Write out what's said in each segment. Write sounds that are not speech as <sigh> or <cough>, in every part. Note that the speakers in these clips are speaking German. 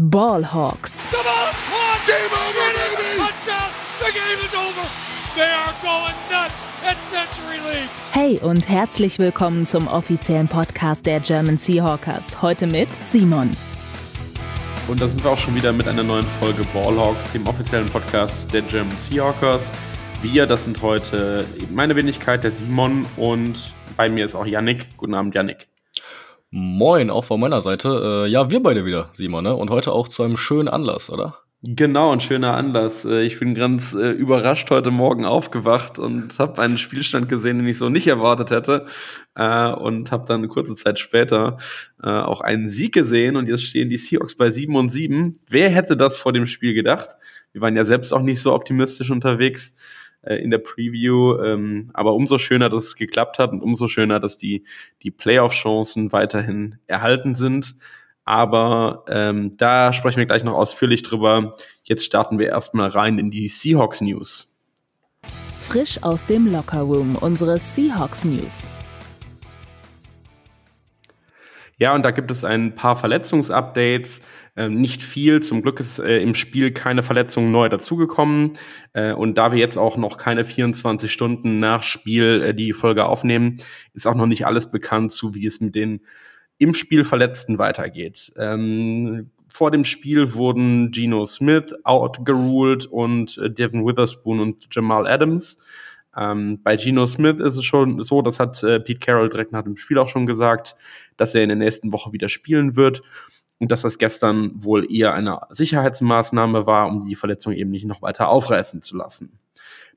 Ballhawks. The ball is caught. Game over, baby. Touchdown. The game is over. They are going nuts at Century League. Hey und herzlich willkommen zum offiziellen Podcast der German Seahawkers. Heute mit Simon. Und da sind wir auch schon wieder mit einer neuen Folge Ballhawks, dem offiziellen Podcast der German Seahawkers. Wir, das sind heute meine Wenigkeit, der Simon und bei mir ist auch Yannick. Guten Abend, Yannick. Moin, auch von meiner Seite. Äh, ja, wir beide wieder, Simon, ne? Und heute auch zu einem schönen Anlass, oder? Genau, ein schöner Anlass. Äh, ich bin ganz äh, überrascht heute Morgen aufgewacht und habe einen Spielstand gesehen, den ich so nicht erwartet hätte. Äh, und habe dann eine kurze Zeit später äh, auch einen Sieg gesehen. Und jetzt stehen die Seahawks bei 7 und 7. Wer hätte das vor dem Spiel gedacht? Wir waren ja selbst auch nicht so optimistisch unterwegs äh, in der Preview. Ähm, aber umso schöner, dass es geklappt hat und umso schöner, dass die, die Playoff-Chancen weiterhin erhalten sind. Aber ähm, da sprechen wir gleich noch ausführlich drüber. Jetzt starten wir erstmal rein in die Seahawks News. Frisch aus dem Lockerroom, unsere Seahawks News. Ja, und da gibt es ein paar Verletzungsupdates. Ähm, nicht viel. Zum Glück ist äh, im Spiel keine Verletzung neu dazugekommen. Äh, und da wir jetzt auch noch keine 24 Stunden nach Spiel äh, die Folge aufnehmen, ist auch noch nicht alles bekannt zu, wie es mit den im Spiel Verletzten weitergeht. Ähm, vor dem Spiel wurden Geno Smith outgeruled und äh, Devin Witherspoon und Jamal Adams. Ähm, bei Geno Smith ist es schon so, das hat äh, Pete Carroll direkt nach dem Spiel auch schon gesagt, dass er in der nächsten Woche wieder spielen wird und dass das gestern wohl eher eine Sicherheitsmaßnahme war, um die Verletzung eben nicht noch weiter aufreißen zu lassen.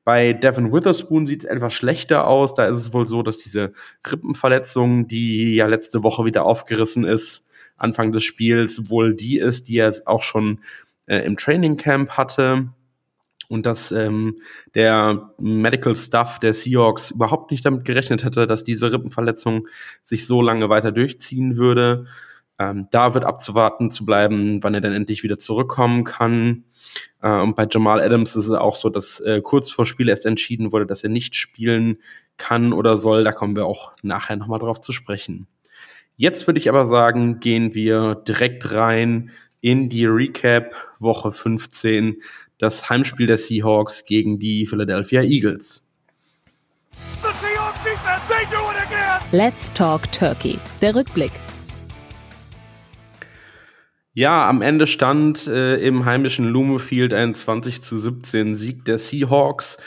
Bei Devin Witherspoon sieht es etwas schlechter aus. Da ist es wohl so, dass diese Rippenverletzung, die ja letzte Woche wieder aufgerissen ist, Anfang des Spiels, wohl die ist, die er auch schon äh, im Training Camp hatte und dass ähm, der Medical Staff der Seahawks überhaupt nicht damit gerechnet hätte, dass diese Rippenverletzung sich so lange weiter durchziehen würde. Ähm, da wird abzuwarten zu bleiben, wann er dann endlich wieder zurückkommen kann. Äh, und bei Jamal Adams ist es auch so, dass äh, kurz vor Spiel erst entschieden wurde, dass er nicht spielen kann oder soll. Da kommen wir auch nachher nochmal drauf zu sprechen. Jetzt würde ich aber sagen, gehen wir direkt rein in die Recap Woche 15 das Heimspiel der Seahawks gegen die Philadelphia Eagles. Let's Talk Turkey. Der Rückblick. Ja, am Ende stand äh, im heimischen Lumefield ein 20 zu 17 Sieg der Seahawks.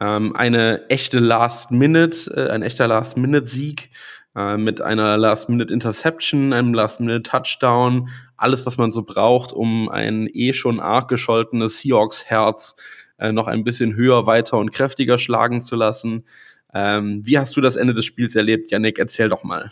Ähm, eine echte Last-Minute, äh, ein echter Last-Minute-Sieg äh, mit einer Last-Minute-Interception, einem Last-Minute-Touchdown, alles, was man so braucht, um ein eh schon arg gescholtenes Seahawks-Herz äh, noch ein bisschen höher, weiter und kräftiger schlagen zu lassen. Ähm, wie hast du das Ende des Spiels erlebt, Yannick? Erzähl doch mal.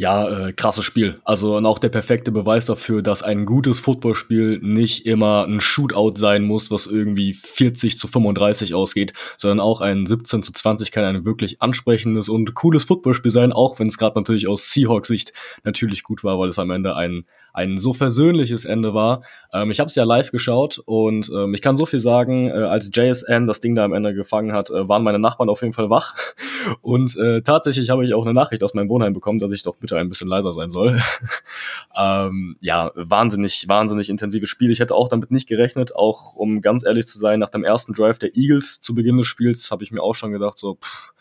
Ja, äh, krasses Spiel. Also und auch der perfekte Beweis dafür, dass ein gutes Footballspiel nicht immer ein Shootout sein muss, was irgendwie 40 zu 35 ausgeht, sondern auch ein 17 zu 20 kann ein wirklich ansprechendes und cooles Footballspiel sein, auch wenn es gerade natürlich aus Seahawks Sicht natürlich gut war, weil es am Ende ein ein so versöhnliches Ende war. Ähm, ich habe es ja live geschaut und ähm, ich kann so viel sagen, äh, als JSN das Ding da am Ende gefangen hat, äh, waren meine Nachbarn auf jeden Fall wach. <laughs> Und äh, tatsächlich habe ich auch eine Nachricht aus meinem Wohnheim bekommen, dass ich doch bitte ein bisschen leiser sein soll. <laughs> ähm, ja, wahnsinnig, wahnsinnig intensives Spiel. Ich hätte auch damit nicht gerechnet, auch um ganz ehrlich zu sein, nach dem ersten Drive der Eagles zu Beginn des Spiels habe ich mir auch schon gedacht, so, pff,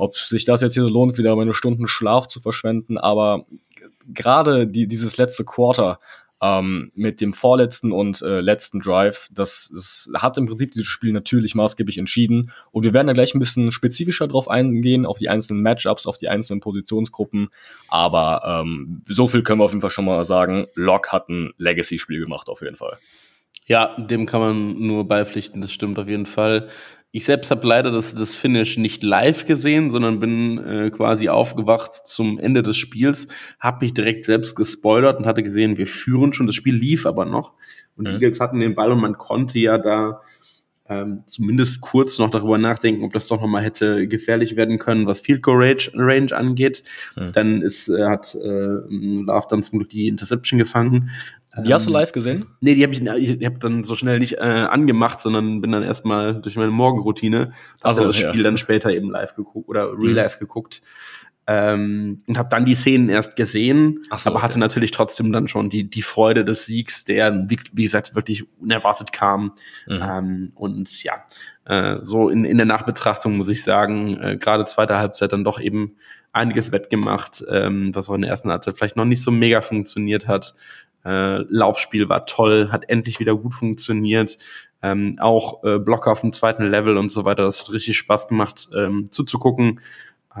ob sich das jetzt hier so lohnt, wieder meine Stunden Schlaf zu verschwenden, aber gerade die, dieses letzte Quarter ähm, mit dem vorletzten und äh, letzten Drive, das, das hat im Prinzip dieses Spiel natürlich maßgeblich entschieden. Und wir werden da gleich ein bisschen spezifischer drauf eingehen, auf die einzelnen Matchups, auf die einzelnen Positionsgruppen. Aber ähm, so viel können wir auf jeden Fall schon mal sagen. Locke hat ein Legacy-Spiel gemacht, auf jeden Fall. Ja, dem kann man nur beipflichten, das stimmt auf jeden Fall. Ich selbst habe leider das, das Finish nicht live gesehen, sondern bin äh, quasi aufgewacht zum Ende des Spiels, habe mich direkt selbst gespoilert und hatte gesehen, wir führen schon, das Spiel lief aber noch. Und die mhm. Eagles hatten den Ball und man konnte ja da ähm, zumindest kurz noch darüber nachdenken, ob das doch nochmal hätte gefährlich werden können, was Field Goal Range, Range angeht. Mhm. Dann ist, äh, hat äh, Love dann zum Glück die Interception gefangen. Die hast du ähm, live gesehen? Nee, die habe ich, ich hab dann so schnell nicht äh, angemacht, sondern bin dann erstmal durch meine Morgenroutine, also das ja. Spiel dann später eben live geguckt oder real live mhm. geguckt. Ähm, und habe dann die Szenen erst gesehen, so, aber hatte okay. natürlich trotzdem dann schon die, die Freude des Siegs, der, wie, wie gesagt, wirklich unerwartet kam. Mhm. Ähm, und ja, äh, so in, in der Nachbetrachtung muss ich sagen, äh, gerade zweite Halbzeit dann doch eben einiges wettgemacht, ähm, was auch in der ersten Halbzeit vielleicht noch nicht so mega funktioniert hat. Äh, Laufspiel war toll, hat endlich wieder gut funktioniert. Ähm, auch äh, Blocker auf dem zweiten Level und so weiter. Das hat richtig Spaß gemacht, ähm, zuzugucken.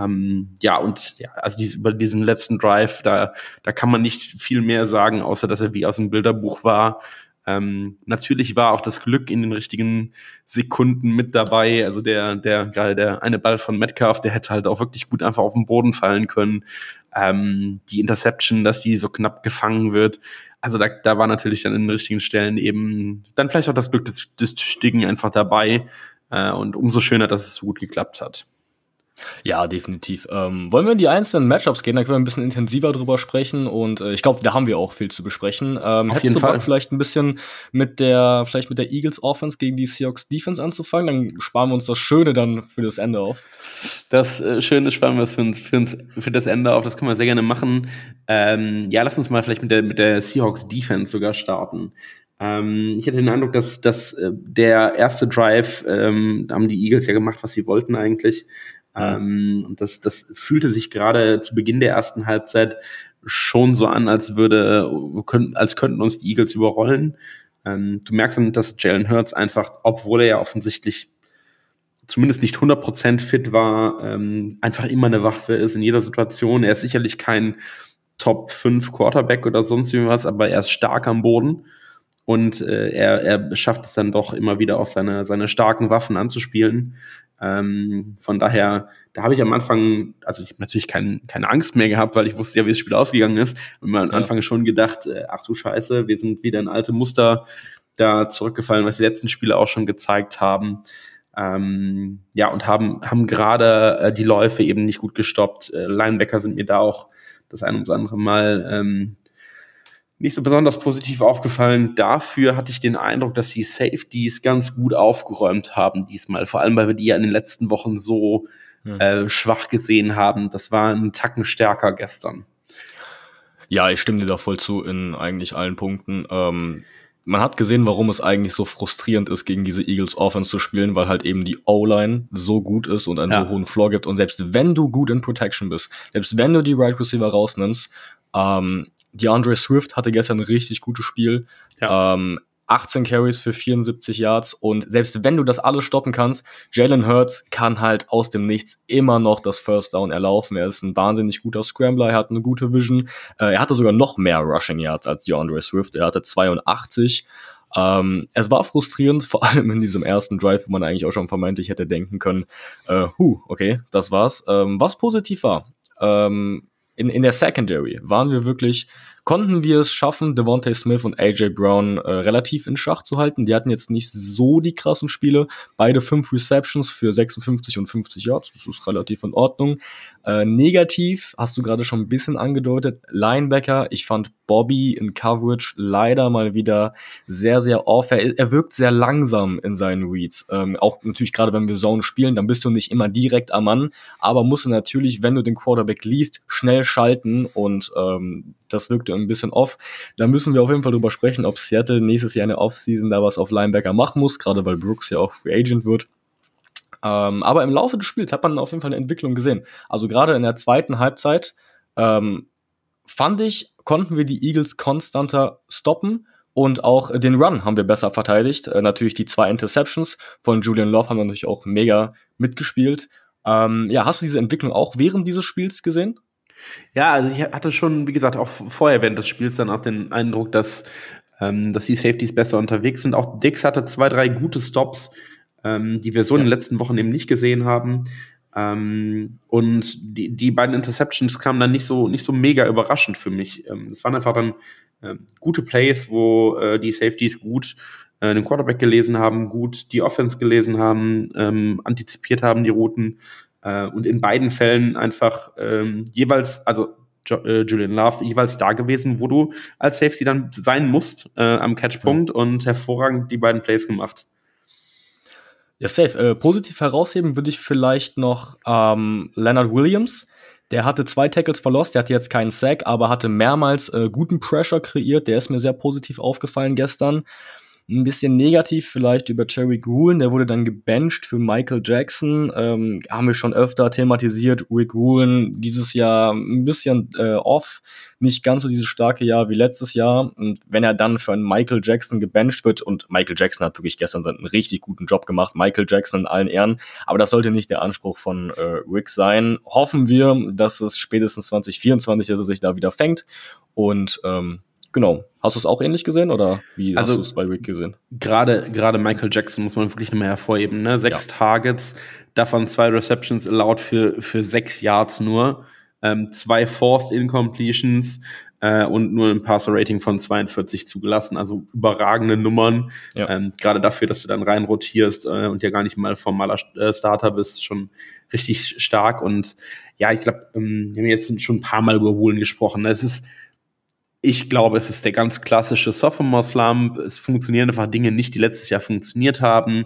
Ähm, ja, und ja, also dies, über diesen letzten Drive, da, da kann man nicht viel mehr sagen, außer dass er wie aus dem Bilderbuch war. Ähm, natürlich war auch das Glück in den richtigen Sekunden mit dabei. Also der, der, gerade der eine Ball von Metcalf, der hätte halt auch wirklich gut einfach auf den Boden fallen können. Ähm, die Interception, dass die so knapp gefangen wird. Also da, da war natürlich dann in den richtigen Stellen eben dann vielleicht auch das Glück des, des Tüchtigen einfach dabei. Äh, und umso schöner, dass es so gut geklappt hat. Ja, definitiv. Ähm, wollen wir in die einzelnen Matchups gehen? Da können wir ein bisschen intensiver drüber sprechen und äh, ich glaube, da haben wir auch viel zu besprechen. Ähm, Auf jeden Bock, Fall. vielleicht ein bisschen mit der, vielleicht mit der Eagles Offense gegen die Seahawks Defense anzufangen? Dann sparen wir uns das Schöne dann für das Ende auf. Das äh, Schöne sparen wir uns für, uns, für, für das Ende auf, das können wir sehr gerne machen. Ähm, ja, lass uns mal vielleicht mit der, mit der Seahawks Defense sogar starten. Ähm, ich hatte den Eindruck, dass, dass äh, der erste Drive, ähm, da haben die Eagles ja gemacht, was sie wollten eigentlich. Ähm, und das, das fühlte sich gerade zu Beginn der ersten Halbzeit schon so an, als würde, können, als könnten uns die Eagles überrollen. Ähm, du merkst dann, dass Jalen Hurts einfach, obwohl er ja offensichtlich zumindest nicht 100% fit war, ähm, einfach immer eine Waffe ist in jeder Situation. Er ist sicherlich kein Top 5 Quarterback oder sonst irgendwas, aber er ist stark am Boden und äh, er, er schafft es dann doch immer wieder auch seine, seine starken Waffen anzuspielen. Ähm, von daher, da habe ich am Anfang, also ich habe natürlich kein, keine Angst mehr gehabt, weil ich wusste ja, wie das Spiel ausgegangen ist. Und mir am Ja. Anfang schon gedacht, äh, ach du Scheiße, wir sind wieder in alte Muster da zurückgefallen, was die letzten Spiele auch schon gezeigt haben. Ähm, ja, und haben, haben gerade äh, die Läufe eben nicht gut gestoppt. Äh, Linebacker sind mir da auch das ein ums andere Mal ähm, nicht so besonders positiv aufgefallen. Dafür hatte ich den Eindruck, dass die Safeties ganz gut aufgeräumt haben diesmal. Vor allem, weil wir die ja in den letzten Wochen so Hm. äh, schwach gesehen haben. Das war ein Tacken stärker gestern. Ja, ich stimme dir da voll zu in eigentlich allen Punkten. Ähm, man hat gesehen, warum es eigentlich so frustrierend ist, gegen diese Eagles Offense zu spielen, weil halt eben die O-Line so gut ist und einen Ja. so hohen Floor gibt. Und selbst wenn du gut in Protection bist, selbst wenn du die Right Receiver rausnimmst, ähm, DeAndre Swift hatte gestern ein richtig gutes Spiel. Ja. Ähm, 18 Carries für 74 Yards und selbst wenn du das alles stoppen kannst, Jalen Hurts kann halt aus dem Nichts immer noch das First Down erlaufen. Er ist ein wahnsinnig guter Scrambler, er hat eine gute Vision. Äh, er hatte sogar noch mehr Rushing Yards als DeAndre Swift. Er hatte 82. Ähm, es war frustrierend, <laughs> vor allem in diesem ersten Drive, wo man eigentlich auch schon vermeintlich hätte denken können, äh, huh, okay, das war's. Ähm, was positiv war, ähm, in, in der Secondary waren wir wirklich, konnten wir es schaffen, Devontae Smith und AJ Brown äh, relativ in Schach zu halten. Die hatten jetzt nicht so die krassen Spiele. Beide fünf Receptions für 56 und 50 Yards. Das ist relativ in Ordnung. Äh, negativ, hast du gerade schon ein bisschen angedeutet, Linebacker. Ich fand Bobby in Coverage leider mal wieder sehr, sehr off. Er, er wirkt sehr langsam in seinen Reads. Ähm, auch natürlich gerade, wenn wir Zone spielen, dann bist du nicht immer direkt am Mann, aber musst du natürlich, wenn du den Quarterback liest, schnell schalten und ähm, das wirkte ein bisschen off. Da müssen wir auf jeden Fall drüber sprechen, ob Seattle nächstes Jahr in der Offseason da was auf Linebacker machen muss, gerade weil Brooks ja auch Free Agent wird. Ähm, aber im Laufe des Spiels hat man auf jeden Fall eine Entwicklung gesehen. Also gerade in der zweiten Halbzeit ähm, fand ich, konnten wir die Eagles konstanter stoppen und auch den Run haben wir besser verteidigt. Äh, natürlich die zwei Interceptions von Julian Love haben natürlich auch mega mitgespielt. Ähm, ja, hast du diese Entwicklung auch während dieses Spiels gesehen? Ja, also ich hatte schon, wie gesagt, auch vorher während des Spiels dann auch den Eindruck, dass, ähm, dass die Safeties besser unterwegs sind. Auch Dix hatte zwei, drei gute Stops, ähm, die wir so in den letzten Wochen eben nicht gesehen haben. Ähm, und die, die beiden Interceptions kamen dann nicht so, nicht so mega überraschend für mich. Ähm, das waren einfach dann ähm, gute Plays, wo äh, die Safeties gut äh, den Quarterback gelesen haben, gut die Offense gelesen haben, ähm, antizipiert haben die Routen äh, und in beiden Fällen einfach ähm, jeweils, also jo äh, Julian Love jeweils da gewesen, wo du als Safety dann sein musst äh, am Catchpunkt und hervorragend die beiden Plays gemacht. Ja, safe. Äh, positiv herausheben würde ich vielleicht noch ähm, Leonard Williams. Der hatte zwei Tackles verlost, der hatte jetzt keinen Sack, aber hatte mehrmals äh, guten Pressure kreiert. Der ist mir sehr positiv aufgefallen gestern. Ein bisschen negativ vielleicht über Cherry Gruen, der wurde dann gebencht für Michael Jackson. Ähm, haben wir schon öfter thematisiert. Rick Gruen dieses Jahr ein bisschen äh, off, nicht ganz so dieses starke Jahr wie letztes Jahr. Und wenn er dann für einen Michael Jackson gebencht wird, und Michael Jackson hat wirklich gestern einen richtig guten Job gemacht, Michael Jackson in allen Ehren, aber das sollte nicht der Anspruch von äh, Rick sein. Hoffen wir, dass es spätestens 2024, dass er sich da wieder fängt und ähm, Genau. Hast du es auch ähnlich gesehen oder wie also, hast du es bei Rick gesehen? Gerade, gerade Michael Jackson muss man wirklich nochmal hervorheben. Ne? Sechs ja. Targets, davon zwei Receptions allowed für, für sechs Yards nur, ähm, zwei Forced Incompletions äh, und nur ein Passer-Rating von 42 zugelassen. Also überragende Nummern. Ja. Ähm, gerade dafür, dass du dann rein rotierst äh, und ja gar nicht mal formaler äh, Starter bist, schon richtig stark. Und ja, ich glaube, ähm, wir haben jetzt schon ein paar Mal über Wohlen gesprochen. Es ist ich glaube, es ist der ganz klassische Sophomore-Slump. Es funktionieren einfach Dinge nicht, die letztes Jahr funktioniert haben.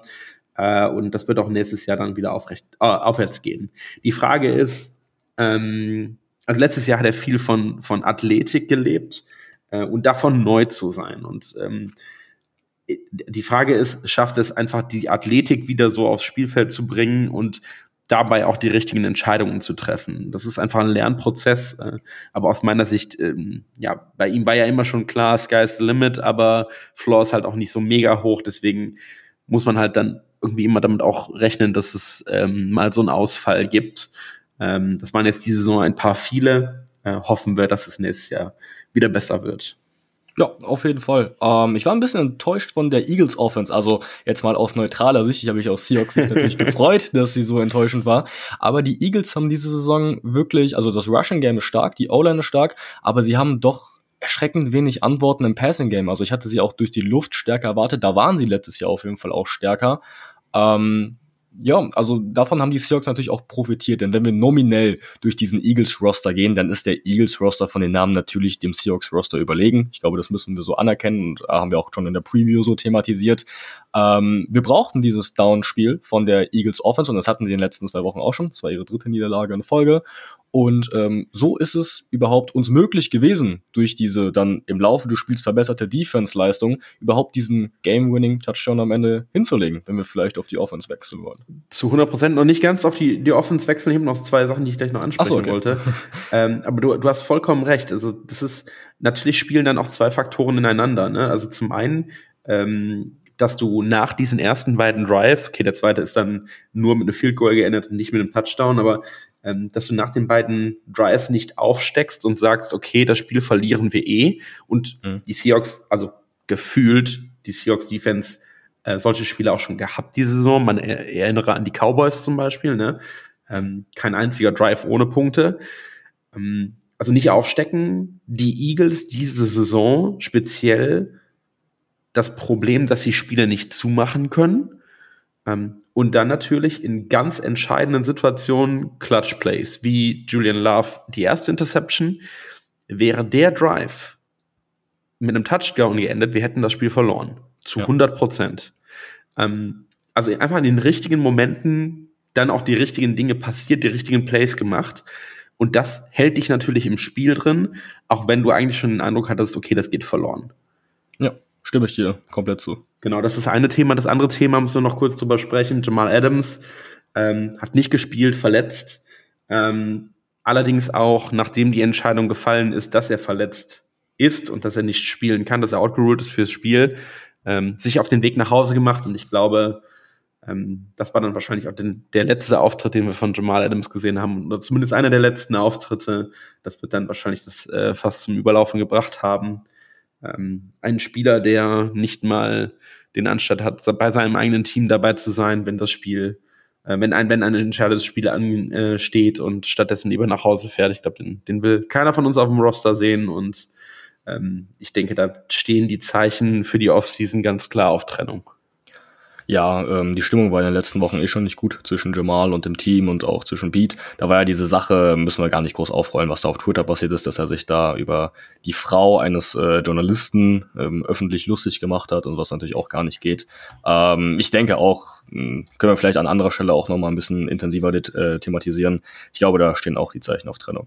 Äh, und das wird auch nächstes Jahr dann wieder aufrecht, äh, aufwärts gehen. Die Frage ist, ähm, also letztes Jahr hat er viel von, von Athletik gelebt äh, und davon neu zu sein. Und ähm, die Frage ist, schafft es einfach die Athletik wieder so aufs Spielfeld zu bringen und dabei auch die richtigen Entscheidungen zu treffen. Das ist einfach ein Lernprozess, äh, aber aus meiner Sicht, ähm, ja, bei ihm war ja immer schon klar, sky's the limit, aber Floor ist halt auch nicht so mega hoch, deswegen muss man halt dann irgendwie immer damit auch rechnen, dass es ähm, mal so einen Ausfall gibt. Ähm, das waren jetzt diese Saison ein paar viele. Äh, hoffen wir, dass es nächstes Jahr wieder besser wird. Ja, auf jeden Fall. Ähm, ich war ein bisschen enttäuscht von der Eagles Offense. Also jetzt mal aus neutraler Sicht. Ich habe mich aus Seahawks Sicht natürlich <laughs> gefreut, dass sie so enttäuschend war. Aber die Eagles haben diese Saison wirklich, also das Rushing Game ist stark, die O-Line ist stark, aber sie haben doch erschreckend wenig Antworten im Passing Game. Also ich hatte sie auch durch die Luft stärker erwartet. Da waren sie letztes Jahr auf jeden Fall auch stärker. Ähm, ja, also davon haben die Seahawks natürlich auch profitiert, denn wenn wir nominell durch diesen Eagles-Roster gehen, dann ist der Eagles-Roster von den Namen natürlich dem Seahawks-Roster überlegen. Ich glaube, das müssen wir so anerkennen und haben wir auch schon in der Preview so thematisiert. Ähm, wir brauchten dieses Down-Spiel von der Eagles Offense und das hatten sie in den letzten zwei Wochen auch schon. Das war ihre dritte Niederlage in Folge. Und ähm, so ist es überhaupt uns möglich gewesen, durch diese dann im Laufe des Spiels verbesserte Defense-Leistung, überhaupt diesen Game-Winning-Touchdown am Ende hinzulegen, wenn wir vielleicht auf die Offense wechseln wollen. Zu 100 Prozent noch nicht ganz auf die, die Offense wechseln. Ich habe noch zwei Sachen, die ich gleich noch ansprechen so, okay. wollte. <laughs> ähm, aber du, du hast vollkommen recht. Also das ist, natürlich spielen dann auch zwei Faktoren ineinander. Ne? Also zum einen ähm, dass du nach diesen ersten beiden Drives, okay, der zweite ist dann nur mit einem Field Goal geendet und nicht mit einem Touchdown, aber ähm, dass du nach den beiden Drives nicht aufsteckst und sagst, okay, das Spiel verlieren wir eh und mhm. die Seahawks, also gefühlt, die Seahawks Defense äh, solche Spiele auch schon gehabt diese Saison. Man er erinnere an die Cowboys zum Beispiel, ne? Ähm, kein einziger Drive ohne Punkte. Ähm, also nicht aufstecken. Die Eagles diese Saison speziell das Problem, dass sie Spiele nicht zumachen können. Ähm, und dann natürlich in ganz entscheidenden Situationen Clutch Plays, wie Julian Love die erste Interception. Wäre der Drive mit einem Touchdown geendet, wir hätten das Spiel verloren. Zu ja. 100 Prozent. Ähm, also einfach in den richtigen Momenten dann auch die richtigen Dinge passiert, die richtigen Plays gemacht. Und das hält dich natürlich im Spiel drin, auch wenn du eigentlich schon den Eindruck hattest, okay, das geht verloren. Stimme ich dir komplett zu. Genau, das ist eine Thema. Das andere Thema müssen wir noch kurz drüber sprechen. Jamal Adams ähm, hat nicht gespielt, verletzt. Ähm, allerdings auch, nachdem die Entscheidung gefallen ist, dass er verletzt ist und dass er nicht spielen kann, dass er outgeruled ist fürs Spiel, ähm, sich auf den Weg nach Hause gemacht. Und ich glaube, ähm, das war dann wahrscheinlich auch den, der letzte Auftritt, den wir von Jamal Adams gesehen haben, oder zumindest einer der letzten Auftritte. Das wird dann wahrscheinlich das äh, fast zum Überlaufen gebracht haben ähm, ein Spieler, der nicht mal den Anstand hat, bei seinem eigenen Team dabei zu sein, wenn das Spiel, äh, wenn ein, wenn ein entscheidendes Spiel ansteht äh, und stattdessen lieber nach Hause fährt. Ich glaube, den, den will keiner von uns auf dem Roster sehen und ähm, ich denke, da stehen die Zeichen für die Offseason ganz klar auf Trennung. Ja, ähm, die Stimmung war in den letzten Wochen eh schon nicht gut zwischen Jamal und dem Team und auch zwischen Beat. Da war ja diese Sache, müssen wir gar nicht groß aufrollen, was da auf Twitter passiert ist, dass er sich da über die Frau eines äh, Journalisten ähm, öffentlich lustig gemacht hat und was natürlich auch gar nicht geht. Ähm, ich denke auch, hm, können wir vielleicht an anderer Stelle auch nochmal ein bisschen intensiver äh, thematisieren. Ich glaube, da stehen auch die Zeichen auf Trennung.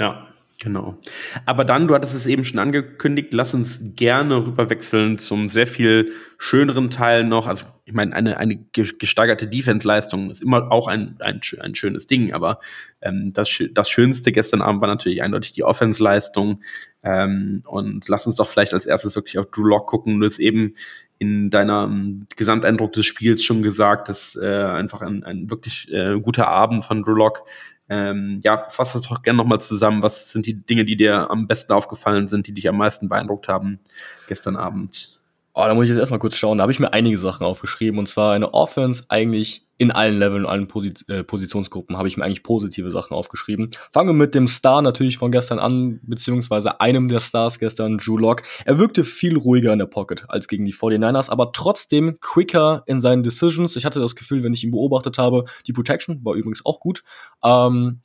Ja, Genau. Aber dann, du hattest es eben schon angekündigt, lass uns gerne rüberwechseln zum sehr viel schöneren Teil noch. Also, ich meine, eine, eine gesteigerte Defense-Leistung ist immer auch ein, ein, ein schönes Ding, aber ähm, das, das Schönste gestern Abend war natürlich eindeutig die Offense-Leistung. Ähm, und lass uns doch vielleicht als erstes wirklich auf Drew Lock gucken. Du hast eben in deiner um, Gesamteindruck des Spiels schon gesagt, dass äh, einfach ein, ein wirklich äh, guter Abend von Drew Lock ähm, ja, fass das doch gerne nochmal zusammen. Was sind die Dinge, die dir am besten aufgefallen sind, die dich am meisten beeindruckt haben gestern Abend? Oh, da muss ich jetzt erstmal kurz schauen. Da habe ich mir einige Sachen aufgeschrieben. Und zwar eine Offense eigentlich in allen Leveln, allen Posit äh, Positionsgruppen habe ich mir eigentlich positive Sachen aufgeschrieben. Fangen wir mit dem Star natürlich von gestern an, beziehungsweise einem der Stars gestern, Drew Lock. Er wirkte viel ruhiger in der Pocket als gegen die 49ers, aber trotzdem quicker in seinen Decisions. Ich hatte das Gefühl, wenn ich ihn beobachtet habe, die Protection war übrigens auch gut. Ähm,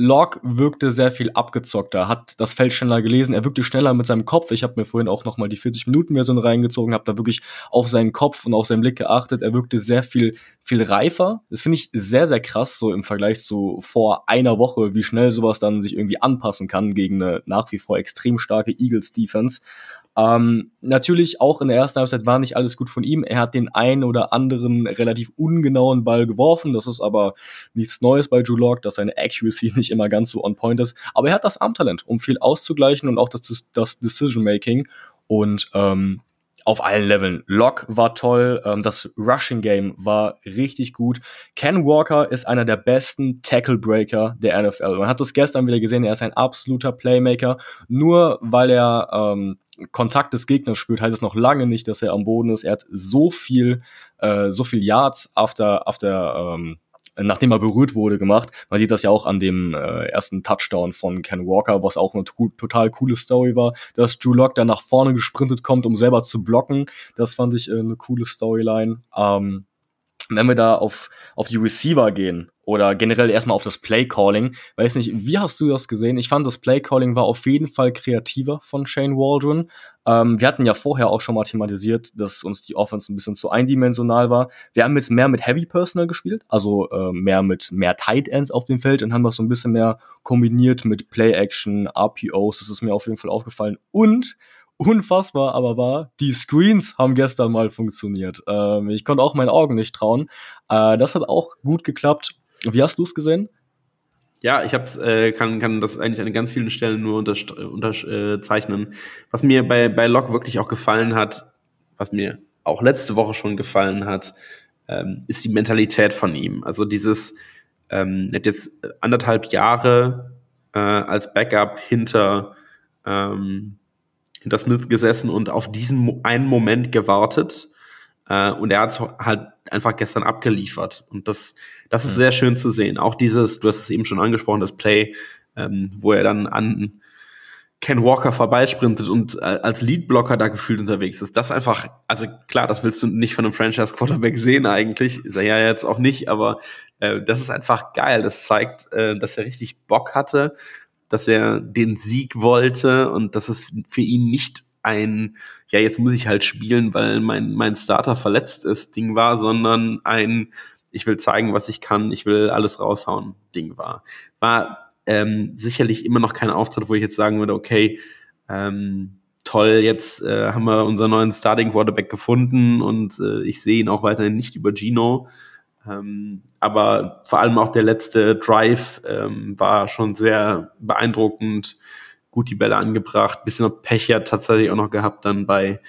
Locke wirkte sehr viel abgezockter, hat das Feld schneller gelesen, er wirkte schneller mit seinem Kopf. Ich habe mir vorhin auch nochmal die 40 Minuten Version reingezogen, habe da wirklich auf seinen Kopf und auf seinen Blick geachtet. Er wirkte sehr viel viel reifer. Das finde ich sehr sehr krass so im Vergleich zu vor einer Woche, wie schnell sowas dann sich irgendwie anpassen kann gegen eine nach wie vor extrem starke Eagles Defense. Ähm, natürlich auch in der ersten Halbzeit war nicht alles gut von ihm. Er hat den einen oder anderen relativ ungenauen Ball geworfen. Das ist aber nichts Neues bei Drew Lock, dass seine Accuracy <laughs> nicht immer ganz so on point ist. Aber er hat das Armtalent, um viel auszugleichen und auch das, das Decision Making. Und ähm, auf allen Leveln. Lock war toll, ähm, das Rushing Game war richtig gut. Ken Walker ist einer der besten Tackle Breaker der NFL. Man hat das gestern wieder gesehen, er ist ein absoluter Playmaker. Nur weil er ähm, Kontakt des Gegners spürt, heißt es noch lange nicht, dass er am Boden ist. Er hat so viel, äh, so viel Yards after, after, ähm, nachdem er berührt wurde, gemacht. Man sieht das ja auch an dem äh, ersten Touchdown von Ken Walker, was auch eine total coole Story war, dass Drew Lock dann nach vorne gesprintet kommt, um selber zu blocken. Das fand ich äh, eine coole Storyline. Ähm, wenn wir da auf, auf die Receiver gehen oder generell erstmal auf das Play Calling, weiß nicht, wie hast du das gesehen? Ich fand, das Play Calling war auf jeden Fall kreativer von Shane Waldron. Ähm, wir hatten ja vorher auch schon mal thematisiert, dass uns die Offense ein bisschen zu eindimensional war. Wir haben jetzt mehr mit Heavy Personal gespielt, also äh, mehr mit mehr Tight Ends auf dem Feld und haben das so ein bisschen mehr kombiniert mit Play Action, RPOs. Das ist mir auf jeden Fall aufgefallen. Und unfassbar aber war, die Screens haben gestern mal funktioniert. Ähm, ich konnte auch meinen Augen nicht trauen. Äh, das hat auch gut geklappt. Wie hast du es gesehen? Ja, ich hab's, äh, kann, kann das eigentlich an ganz vielen Stellen nur unterzeichnen. Äh, was mir bei, bei Locke wirklich auch gefallen hat, was mir auch letzte Woche schon gefallen hat, ähm, ist die Mentalität von ihm. Also dieses, ähm, er hat jetzt anderthalb Jahre äh, als Backup hinter ähm, hinter Smith gesessen und auf diesen einen Moment gewartet. Äh, und er hat halt einfach gestern abgeliefert. Und das, das ist mhm. sehr schön zu sehen. Auch dieses, du hast es eben schon angesprochen, das Play, ähm, wo er dann an Ken Walker vorbeisprintet und äh, als Leadblocker da gefühlt unterwegs ist. Das einfach, also klar, das willst du nicht von einem Franchise Quarterback sehen eigentlich. Ist er ja jetzt auch nicht, aber äh, das ist einfach geil. Das zeigt, äh, dass er richtig Bock hatte dass er den Sieg wollte und dass es für ihn nicht ein, ja, jetzt muss ich halt spielen, weil mein, mein Starter verletzt ist, Ding war, sondern ein, ich will zeigen, was ich kann, ich will alles raushauen, Ding war. War ähm, sicherlich immer noch kein Auftritt, wo ich jetzt sagen würde, okay, ähm, toll, jetzt äh, haben wir unseren neuen Starting Quarterback gefunden und äh, ich sehe ihn auch weiterhin nicht über Gino. Ähm, aber vor allem auch der letzte Drive ähm, war schon sehr beeindruckend. Gut die Bälle angebracht. Bisschen Pech hat tatsächlich auch noch gehabt dann bei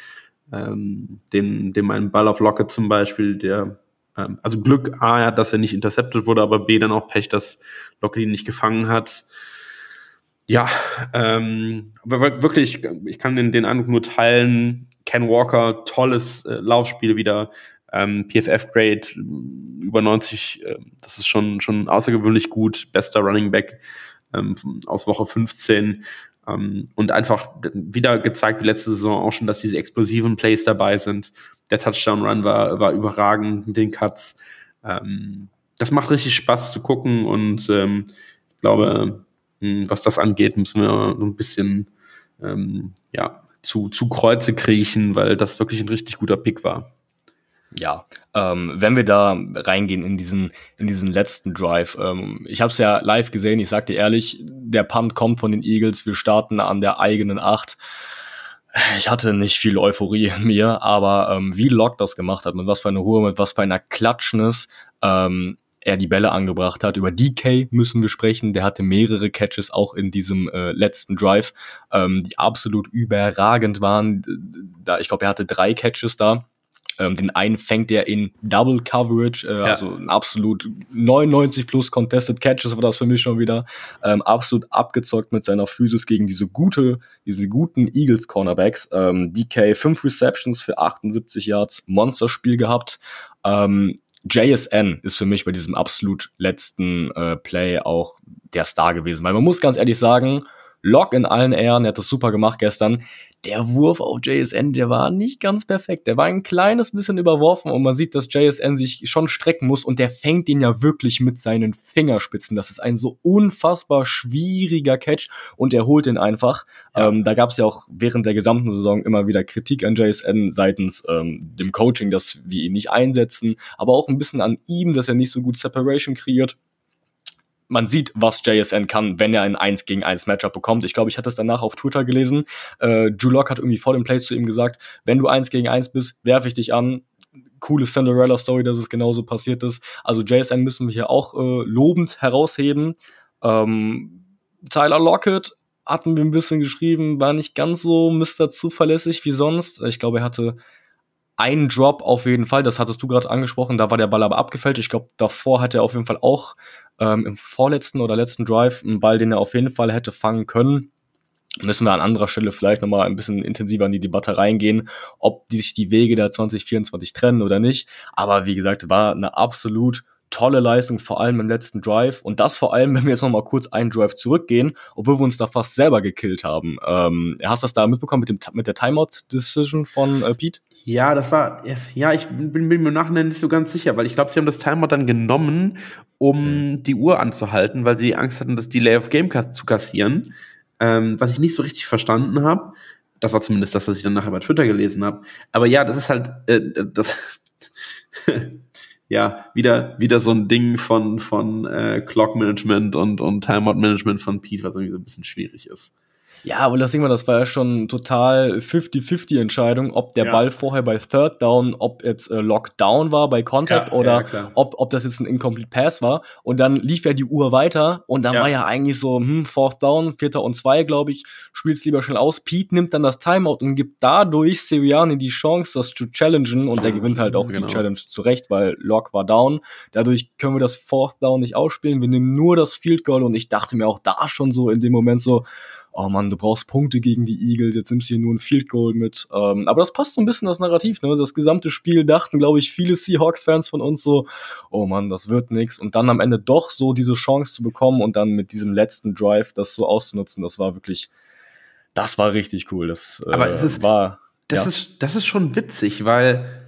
ähm, dem, dem einen Ball auf Locke zum Beispiel, der ähm, also Glück A, dass er nicht interceptet wurde, aber B dann auch Pech, dass Locke ihn nicht gefangen hat. Ja, ähm, wirklich, ich kann den, den Eindruck nur teilen. Ken Walker, tolles äh, Laufspiel wieder. Ähm, PFF-Grade über 90, äh, das ist schon, schon außergewöhnlich gut. Bester Running Back ähm, aus Woche 15. Ähm, und einfach wieder gezeigt, wie letzte Saison auch schon, dass diese explosiven Plays dabei sind. Der Touchdown-Run war, war überragend mit den Cuts. Ähm, das macht richtig Spaß zu gucken und ähm, ich glaube, hm, was das angeht, müssen wir ein bisschen ähm, ja, zu, zu Kreuze kriechen, weil das wirklich ein richtig guter Pick war. Ja, ähm, wenn wir da reingehen in diesen in diesen letzten Drive, ähm, ich habe es ja live gesehen. Ich sag dir ehrlich, der Punt kommt von den Eagles. Wir starten an der eigenen Acht. Ich hatte nicht viel Euphorie in mir, aber ähm, wie Lock das gemacht hat, mit was für einer Ruhe, mit was für einer Klatschnis ähm, er die Bälle angebracht hat. Über DK müssen wir sprechen. Der hatte mehrere Catches auch in diesem äh, letzten Drive, ähm, die absolut überragend waren. Da, ich glaube, er hatte drei Catches da ähm, den einen fängt er in Double Coverage, äh, ja. also ein absolut 99 plus Contested Catches war das für mich schon wieder. Ähm, absolut abgezockt mit seiner Physis gegen diese gute, diese guten Eagles Cornerbacks. Ähm, DK 5 Receptions für 78 Yards, Monsterspiel gehabt. Ähm, JSN ist für mich bei diesem absolut letzten äh, Play auch der Star gewesen, weil man muss ganz ehrlich sagen, Lock in allen Ehren, er hat das super gemacht gestern der Wurf auf JSN, der war nicht ganz perfekt. Der war ein kleines bisschen überworfen und man sieht, dass JSN sich schon strecken muss und der fängt ihn ja wirklich mit seinen Fingerspitzen. Das ist ein so unfassbar schwieriger Catch und er holt ihn einfach. Ja. Ähm, da gab es ja auch während der gesamten Saison immer wieder Kritik an JSN seitens ähm, dem Coaching, dass wir ihn nicht einsetzen, aber auch ein bisschen an ihm, dass er nicht so gut Separation kreiert man sieht, was JSN kann, wenn er ein 1 gegen 1 Matchup bekommt. Ich glaube, ich hatte es danach auf Twitter gelesen. Äh, Drew Lock hat irgendwie vor dem Play zu ihm gesagt, wenn du 1 gegen 1 bist, werfe ich dich an. Coole Cinderella-Story, dass es genauso passiert ist. Also JSN müssen wir hier auch äh, lobend herausheben. Ähm, Tyler Lockett hatten wir ein bisschen geschrieben, war nicht ganz so Mr. zuverlässig wie sonst. Ich glaube, er hatte einen Drop auf jeden Fall, das hattest du gerade angesprochen, da war der Ball aber abgefällt. Ich glaube, davor hat er auf jeden Fall auch ähm, im vorletzten oder letzten Drive einen Ball, den er auf jeden Fall hätte fangen können. Müssen wir an anderer Stelle vielleicht nochmal ein bisschen intensiver in die Debatte reingehen, ob sich die Wege der 2024 trennen oder nicht. Aber wie gesagt, war eine absolut tolle Leistung, vor allem im letzten Drive. Und das vor allem, <laughs> wenn wir jetzt nochmal kurz einen Drive zurückgehen, obwohl wir uns da fast selber gekillt haben. Ähm, hast du das da mitbekommen mit, dem, mit der Timeout-Decision von äh, Pete? Ja, das war, ja, ich bin, bin mir im Nachhinein nicht so ganz sicher, weil ich glaube, sie haben das Timeout dann genommen, um mhm. die Uhr anzuhalten, weil sie Angst hatten, das Delay of Game zu kassieren. Ähm, was ich nicht so richtig verstanden habe. Das war zumindest das, was ich dann nachher bei Twitter gelesen habe. Aber ja, das ist halt, äh, das <laughs> ja, wieder, wieder so ein Ding von, von äh, Clock Management und, und Timeout Management von Pete, was irgendwie so ein bisschen schwierig ist. Ja, aber das Ding war, das war ja schon total 50-50 Entscheidung, ob der ja. Ball vorher bei Third Down, ob jetzt äh, Lockdown war bei Contact ja, oder ja, ob, ob das jetzt ein Incomplete Pass war. Und dann lief ja die Uhr weiter und dann war ja eigentlich so, hm, Fourth Down, Vierter und Zwei, glaube ich, spielst lieber schnell aus. Pete nimmt dann das Timeout und gibt dadurch Siriani die Chance, das zu challengen und der gewinnt halt auch genau. die Challenge zurecht, weil Lock war down. Dadurch können wir das Fourth Down nicht ausspielen. Wir nehmen nur das Field Goal und ich dachte mir auch da schon so in dem Moment so, oh Mann, du brauchst Punkte gegen die Eagles, jetzt nimmst du hier nur ein Field Goal mit. Ähm, aber das passt so ein bisschen das Narrativ, ne? Das gesamte Spiel dachten, glaube ich, viele Seahawks-Fans von uns so, oh Mann, das wird nix. Und dann am Ende doch so diese Chance zu bekommen und dann mit diesem letzten Drive das so auszunutzen, das war wirklich, das war richtig cool. Das äh, aber es ist, war. Das, ja. ist, das ist schon witzig, weil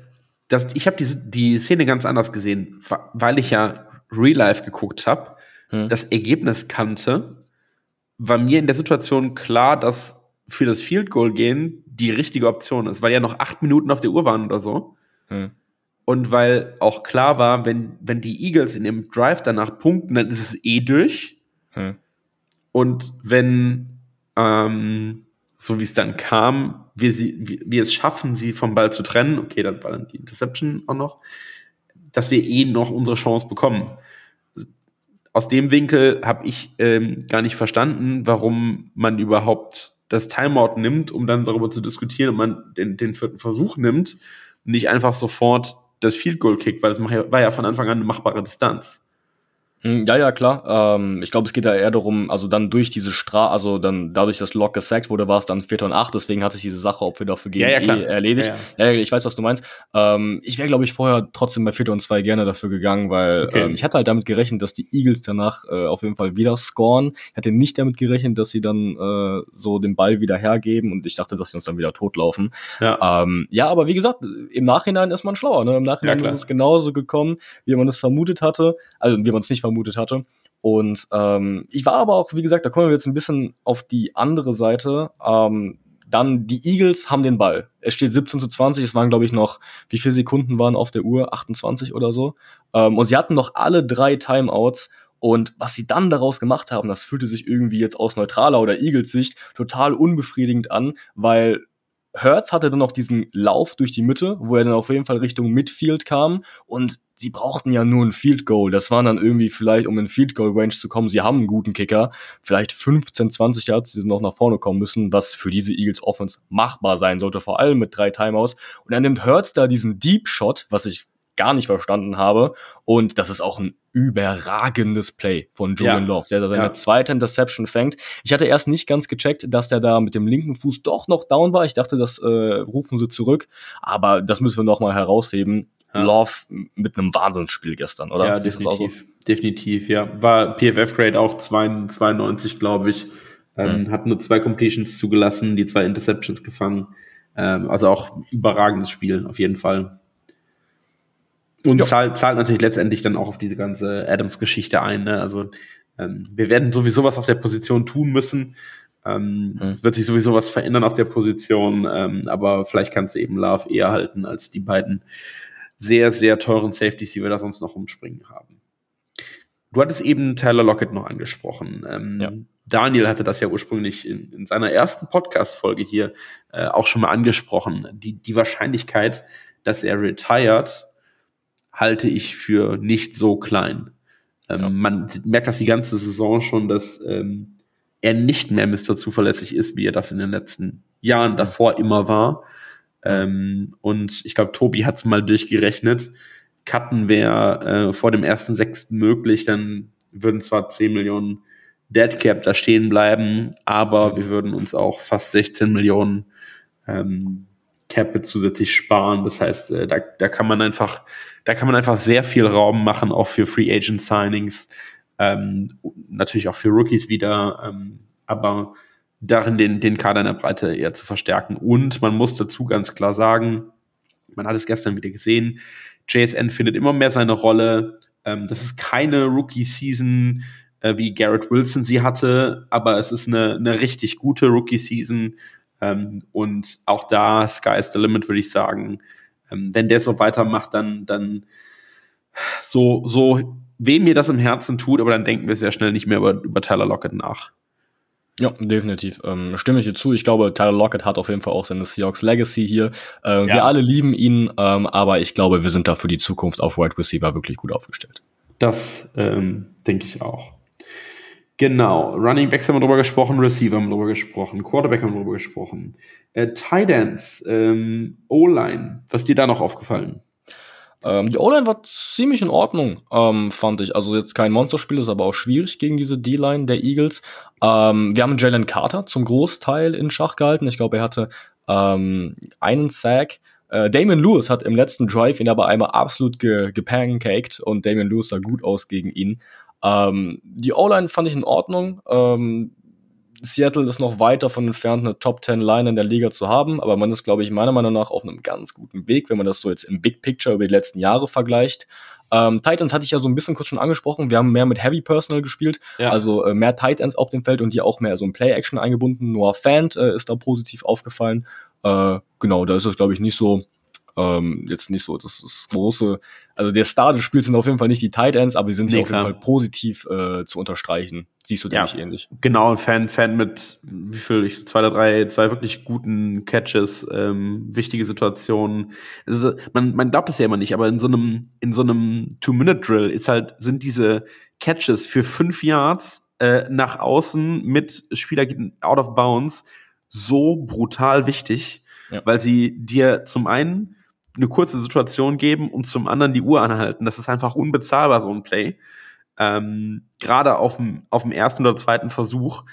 das, ich habe die, die Szene ganz anders gesehen, weil ich ja Real Life geguckt habe, hm. das Ergebnis kannte war mir in der Situation klar, dass für das Field Goal gehen die richtige Option ist, weil ja noch acht Minuten auf der Uhr waren oder so. Hm. Und weil auch klar war, wenn, wenn die Eagles in ihrem Drive danach punkten, dann ist es eh durch. Hm. Und wenn, ähm, so wie es dann kam, wir, sie, wir, wir es schaffen, sie vom Ball zu trennen, okay, dann war dann die Interception auch noch, dass wir eh noch unsere Chance bekommen aus dem Winkel habe ich ähm, gar nicht verstanden, warum man überhaupt das Timeout nimmt, um dann darüber zu diskutieren, ob man den, den vierten Versuch nimmt nicht einfach sofort das Field Goal kickt, weil das war ja von Anfang an eine machbare Distanz. Hm, ja, ja, klar. Ähm, ich glaube, es geht da eher darum, also dann durch diese Strafe, also dann dadurch, dass Lock gesackt wurde, war es dann 4 und 8, deswegen hat sich diese Sache, ob wir dafür gehen, ja, ja, klar. eh erledigt. Ja, ja. ich weiß, was du meinst. Ähm, ich wäre, glaube ich, vorher trotzdem bei 4 und 2 gerne dafür gegangen, weil Okay. ähm, ich hatte halt damit gerechnet, dass die Eagles danach äh, auf jeden Fall wieder scoren. Ich hatte nicht damit gerechnet, dass sie dann äh, so den Ball wieder hergeben und ich dachte, dass sie uns dann wieder totlaufen. Ja. Ähm, ja, aber wie gesagt, im Nachhinein ist man schlauer. Ne? Im Nachhinein Ja, ist es genauso gekommen, wie man es vermutet hatte. Also wie man es nicht vermutet hatte. Und ähm, ich war aber auch, wie gesagt, da kommen wir jetzt ein bisschen auf die andere Seite. Ähm, dann die Eagles haben den Ball. Es steht 17 zu 20. Es waren, glaube ich, noch, wie viele Sekunden waren auf der Uhr? 28 oder so. Ähm, und sie hatten noch alle drei Timeouts. Und was sie dann daraus gemacht haben, das fühlte sich irgendwie jetzt aus neutraler oder Eagles Sicht total unbefriedigend an, weil Hertz hatte dann noch diesen Lauf durch die Mitte, wo er dann auf jeden Fall Richtung Midfield kam und sie brauchten ja nur ein Field Goal. Das waren dann irgendwie vielleicht, um in Field Goal Range zu kommen, sie haben einen guten Kicker, vielleicht 15, 20 Yards, die noch nach vorne kommen müssen, was für diese Eagles Offense machbar sein sollte, vor allem mit drei Timeouts. Und dann nimmt Hertz da diesen Deep Shot, was ich gar nicht verstanden habe. Und das ist auch ein überragendes Play von Julian Ja. Love, der da seine Ja. zweite Interception fängt. Ich hatte erst nicht ganz gecheckt, dass der da mit dem linken Fuß doch noch down war. Ich dachte, das äh, rufen sie zurück. Aber das müssen wir noch mal herausheben. Ja. Love mit einem Wahnsinnsspiel gestern, oder? Ja, Siehst auch so? definitiv. Definitiv, ja. War PFF-Grade auch 92, 92 glaube ich. Ähm, Mhm. Hat nur zwei Completions zugelassen, die zwei Interceptions gefangen. Ähm, also auch überragendes Spiel, auf jeden Fall. Und zahlt, zahlt natürlich letztendlich dann auch auf diese ganze Adams-Geschichte ein. Ne? Also ähm, wir werden sowieso was auf der Position tun müssen. Ähm. Es wird sich sowieso was verändern auf der Position, ähm, aber vielleicht kannst du eben Love eher halten als die beiden sehr, sehr teuren Safeties, die wir da sonst noch rumspringen haben. Du hattest eben Tyler Lockett noch angesprochen. Ähm, Ja. Daniel hatte das ja ursprünglich in, in seiner ersten Podcast-Folge hier äh, auch schon mal angesprochen. Die, die Wahrscheinlichkeit, dass er retired, halte ich für nicht so klein. Ähm, Ja. Man merkt das die ganze Saison schon, dass ähm, er nicht mehr Mr. Zuverlässig ist, wie er das in den letzten Jahren davor immer war. Ähm, und ich glaube, Tobi hat es mal durchgerechnet. Cutten wäre äh, vor dem ersten Sechsten möglich, dann würden zwar 10 Millionen Dead Cap da stehen bleiben, aber wir würden uns auch fast 16 Millionen ähm, Cap zusätzlich sparen. Das heißt, äh, da, da kann man einfach, da kann man einfach sehr viel Raum machen, auch für Free Agent Signings, ähm, natürlich auch für Rookies wieder, ähm, aber darin den, den Kader in der Breite eher zu verstärken. Und man muss dazu ganz klar sagen, man hat es gestern wieder gesehen, JSN findet immer mehr seine Rolle. Ähm, das ist keine Rookie-Season, äh, wie Garrett Wilson sie hatte, aber es ist eine, eine richtig gute Rookie-Season. Ähm, und auch da, Sky is the limit, würde ich sagen. Ähm, wenn der so weitermacht, dann, dann so, so wem mir das im Herzen tut, aber dann denken wir sehr schnell nicht mehr über, über Tyler Lockett nach. Ja, definitiv. Ähm, stimme ich dir zu. Ich glaube, Tyler Lockett hat auf jeden Fall auch seine Seahawks Legacy hier. Äh, Wir alle lieben ihn, ähm, aber ich glaube, wir sind da für die Zukunft auf Wide Receiver wirklich gut aufgestellt. Das ähm, denke ich auch. Genau, Running Backs haben wir drüber gesprochen, Receiver haben wir drüber gesprochen, Quarterback haben wir drüber gesprochen. Äh, Tight Ends, ähm, O-Line, was ist dir da noch aufgefallen? Ähm, die O-Line war ziemlich in Ordnung, ähm, fand ich. Also jetzt kein Monsterspiel, ist aber auch schwierig gegen diese D-Line der Eagles. Ähm, wir haben Jalen Carter zum Großteil in Schach gehalten. Ich glaube, er hatte ähm, einen Sack. Äh, Damon Lewis hat im letzten Drive ihn aber einmal absolut ge gepancaked und Damon Lewis sah gut aus gegen ihn. Ähm, die O-Line fand ich in Ordnung. Ähm, Seattle ist noch weiter von entfernt, eine Top 10 Line in der Liga zu haben, aber man ist, glaube ich, meiner Meinung nach auf einem ganz guten Weg, wenn man das so jetzt im Big Picture über die letzten Jahre vergleicht. Ähm, Titans hatte ich ja so ein bisschen kurz schon angesprochen. Wir haben mehr mit Heavy Personal gespielt, Ja. also äh, mehr Titans auf dem Feld und die auch mehr so in Play-Action eingebunden. Noah Fant äh, ist da positiv aufgefallen. Äh, genau, da ist es, glaube ich, nicht so, ähm, jetzt nicht so das, das große, also der Star des Spiels sind auf jeden Fall nicht die Tight Ends, aber die sind Nee, auf jeden. Fall positiv äh, zu unterstreichen. Siehst du Ja. denke ich ähnlich. Genau, ein Fan, Fan mit wie viel, ich, zwei oder drei, zwei wirklich guten Catches, ähm, wichtige Situationen. Es ist, man, man glaubt das ja immer nicht, aber in so einem, in so einem Two-Minute-Drill ist halt, sind diese Catches für fünf Yards äh, nach außen mit Spieler geht out of bounds so brutal wichtig, Ja. weil sie dir zum einen eine kurze Situation geben und zum anderen die Uhr anhalten. Das ist einfach unbezahlbar, so ein Play. ähm, gerade auf dem, auf dem ersten oder zweiten Versuch.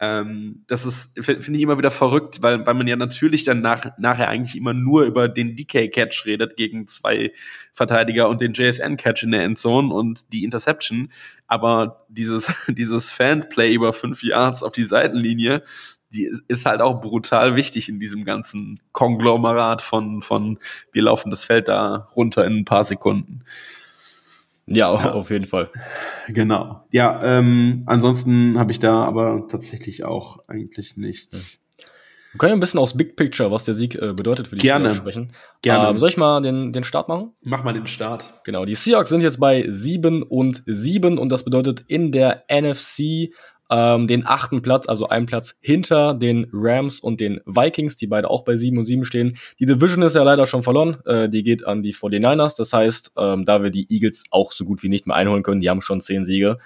Ähm, das ist, finde ich immer wieder verrückt, weil, weil man ja natürlich dann nach, nachher eigentlich immer nur über den DK-Catch redet gegen zwei Verteidiger und den JSN-Catch in der Endzone und die Interception. Aber dieses, <laughs> dieses Fanplay über fünf Yards auf die Seitenlinie, die ist halt auch brutal wichtig in diesem ganzen Konglomerat von, von wir laufen das Feld da runter in ein paar Sekunden. Ja, ja. auf jeden Fall. Genau. Ja, ähm, ansonsten habe ich da aber tatsächlich auch eigentlich nichts. Wir können ja ein bisschen aus Big Picture, was der Sieg äh, bedeutet für die Gerne. Seahawks sprechen. Gerne. Ähm, soll ich mal den, den Start machen? Mach mal den Start. Genau, die Seahawks sind jetzt bei 7 und 7 und das bedeutet in der NFC ähm, den achten Platz, also einen Platz hinter den Rams und den Vikings, die beide auch bei 7 und 7 stehen. Die Division ist ja leider schon verloren, äh, die geht an die 49ers, das heißt, ähm, da wir die Eagles auch so gut wie nicht mehr einholen können, die haben schon 10 Siege,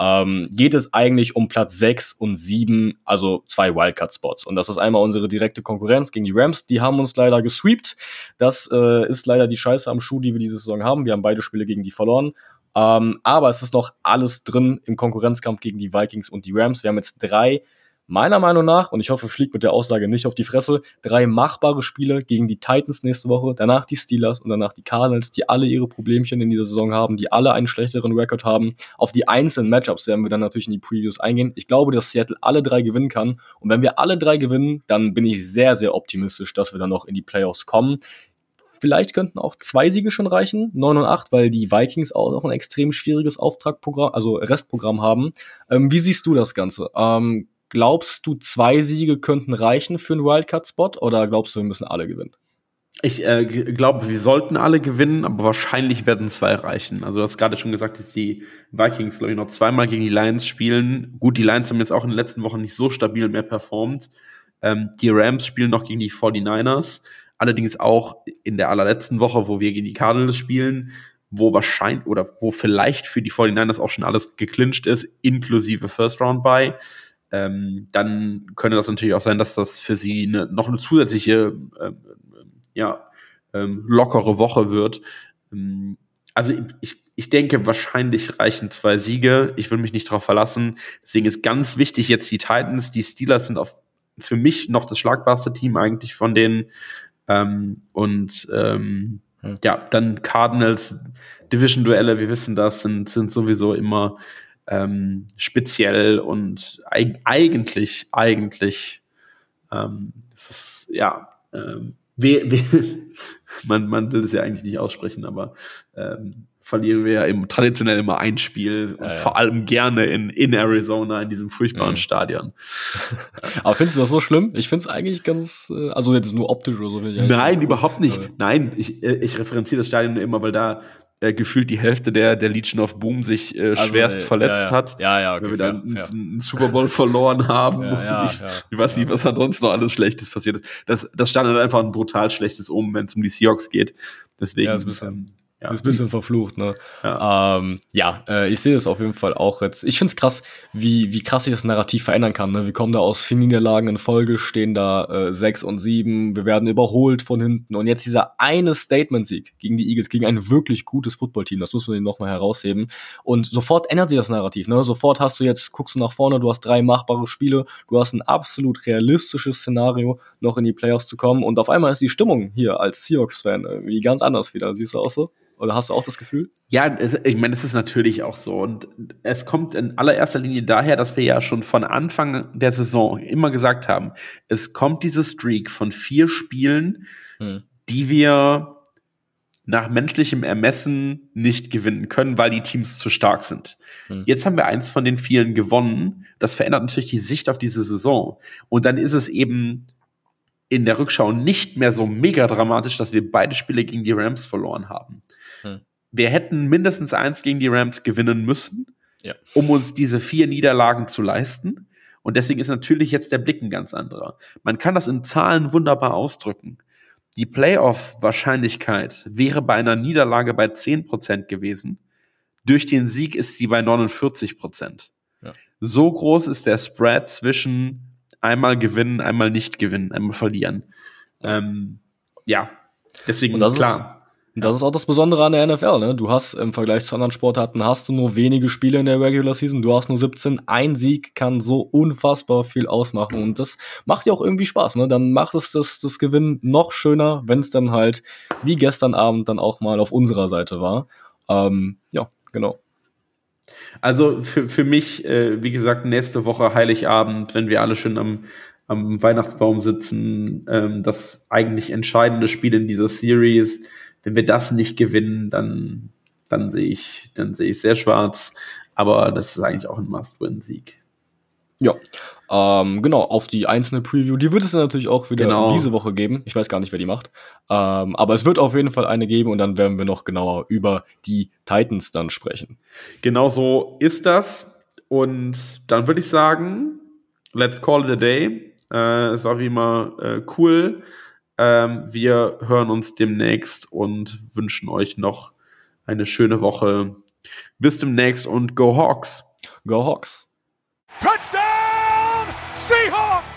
ähm, geht es eigentlich um Platz 6 und 7, also zwei Wildcard-Spots. Und das ist einmal unsere direkte Konkurrenz gegen die Rams. Die haben uns leider gesweept. Das äh, ist leider die Scheiße am Schuh, die wir diese Saison haben. Wir haben beide Spiele gegen die verloren. Ähm, aber es ist noch alles drin im Konkurrenzkampf gegen die Vikings und die Rams. Wir haben jetzt drei, meiner Meinung nach, und ich hoffe, fliegt mit der Aussage nicht auf die Fresse, drei machbare Spiele gegen die Titans nächste Woche, danach die Steelers und danach die Cardinals, die alle ihre Problemchen in dieser Saison haben, die alle einen schlechteren Rekord haben. Auf die einzelnen Matchups werden wir dann natürlich in die Previews eingehen. Ich glaube, dass Seattle alle drei gewinnen kann. Und wenn wir alle drei gewinnen, dann bin ich sehr, sehr optimistisch, dass wir dann noch in die Playoffs kommen. Vielleicht könnten auch zwei Siege schon reichen, 9 und 8, weil die Vikings auch noch ein extrem schwieriges Auftragprogramm, also Restprogramm haben. Ähm, wie siehst du das Ganze? Ähm, glaubst du, zwei Siege könnten reichen für einen Wildcard-Spot oder glaubst du, wir müssen alle gewinnen? Ich äh, glaube, wir sollten alle gewinnen, aber wahrscheinlich werden zwei reichen. Also du hast gerade schon gesagt, dass die Vikings, glaube ich, noch zweimal gegen die Lions spielen. Gut, die Lions haben jetzt auch in den letzten Wochen nicht so stabil mehr performt. Ähm, die Rams spielen noch gegen die 49ers. Allerdings auch in der allerletzten Woche, wo wir gegen die Cardinals spielen, wo wahrscheinlich oder wo vielleicht für die 49ers auch schon alles geclincht ist, inklusive First Round by. Ähm, dann könnte das natürlich auch sein, dass das für sie eine, noch eine zusätzliche, ähm, ja, ähm, lockere Woche wird. Ähm, also ich, ich denke, wahrscheinlich reichen zwei Siege. Ich will mich nicht darauf verlassen. Deswegen ist ganz wichtig jetzt die Titans. Die Steelers sind auf, für mich noch das schlagbarste Team eigentlich von den ähm, und ähm, hm. ja, dann Cardinals, Division-Duelle, wir wissen das, sind, sind sowieso immer ähm, speziell und eig eigentlich, eigentlich, ähm, ist, ja, ähm, we, we, <laughs> man, man will es ja eigentlich nicht aussprechen, aber ähm, verlieren wir ja im, traditionell immer ein Spiel und ja, ja. vor allem gerne in, in Arizona, in diesem furchtbaren mhm. Stadion. <laughs> Aber findest du das so schlimm? Ich finde es eigentlich ganz, äh, also jetzt nur optisch oder so. Nein, überhaupt nicht. Nein, ich, äh, ich referenziere das Stadion immer, weil da äh, gefühlt die Hälfte der, der Legion of Boom sich äh, also, schwerst äh, verletzt ja, ja. hat. Ja, ja, okay, Weil wir dann einen, einen Super Bowl verloren haben. <laughs> Ja, ich, ich, weiß nicht, was ansonsten noch alles Schlechtes passiert ist. Das, das stand halt einfach ein brutal schlechtes Omen, wenn es um die Seahawks geht. Deswegen. Ja, das ist ein bisschen, ja. Ist ein bisschen verflucht, ne? Ja, ähm, ja äh, ich sehe das auf jeden Fall auch jetzt. Ich finde es krass, wie, wie krass sich das Narrativ verändern kann. Ne? Wir kommen da aus vier Niederlagen in Folge, stehen da äh, sechs und sieben, wir werden überholt von hinten. Und jetzt dieser eine Statement-Sieg gegen die Eagles, gegen ein wirklich gutes Footballteam, das muss man nochmal herausheben. Und sofort ändert sich das Narrativ. Ne? Sofort hast du jetzt, guckst du nach vorne, du hast drei machbare Spiele, du hast ein absolut realistisches Szenario, noch in die Playoffs zu kommen. Und auf einmal ist die Stimmung hier als Seahawks-Fan irgendwie ganz anders wieder. Siehst du auch so? Oder hast du auch das Gefühl? Ja, es, ich meine, es ist natürlich auch so. Und es kommt in allererster Linie daher, dass wir ja schon von Anfang der Saison immer gesagt haben, es kommt diese Streak von vier Spielen, hm. die wir nach menschlichem Ermessen nicht gewinnen können, weil die Teams zu stark sind. Hm. Jetzt haben wir eins von den vielen gewonnen. Das verändert natürlich die Sicht auf diese Saison. Und dann ist es eben in der Rückschau nicht mehr so mega dramatisch, dass wir beide Spiele gegen die Rams verloren haben. Hm. Wir hätten mindestens eins gegen die Rams gewinnen müssen, ja. um uns diese vier Niederlagen zu leisten. Und deswegen ist natürlich jetzt der Blick ein ganz anderer. Man kann das in Zahlen wunderbar ausdrücken. Die Playoff-Wahrscheinlichkeit wäre bei einer Niederlage bei 10% gewesen. Durch den Sieg ist sie bei 49%. Ja. So groß ist der Spread zwischen einmal gewinnen, einmal nicht gewinnen, einmal verlieren. Ähm, ja, deswegen klar. Und das ist auch das Besondere an der NFL, ne? Du hast im Vergleich zu anderen Sportarten hast du nur wenige Spiele in der Regular Season, du hast nur 17. Ein Sieg kann so unfassbar viel ausmachen und das macht ja auch irgendwie Spaß, ne? Dann macht es das, das Gewinnen noch schöner, wenn es dann halt wie gestern Abend dann auch mal auf unserer Seite war. Ähm, ja, genau. Also für, für mich, äh, wie gesagt, nächste Woche Heiligabend, wenn wir alle schön am, am Weihnachtsbaum sitzen, ähm, das eigentlich entscheidende Spiel in dieser Series. Wenn wir das nicht gewinnen, dann, dann sehe ich, dann sehe ich sehr schwarz. Aber das ist eigentlich auch ein Must-Win-Sieg. Ja, ähm, genau, auf die einzelne Preview, die wird es natürlich auch wieder genau. diese Woche geben. Ich weiß gar nicht, wer die macht. Ähm, aber es wird auf jeden Fall eine geben und dann werden wir noch genauer über die Titans dann sprechen. Genau so ist das. Und dann würde ich sagen, let's call it a day. Äh, es war wie immer äh, cool. Ähm, wir hören uns demnächst und wünschen euch noch eine schöne Woche. Bis demnächst und go Hawks! Go Hawks! Touchdown!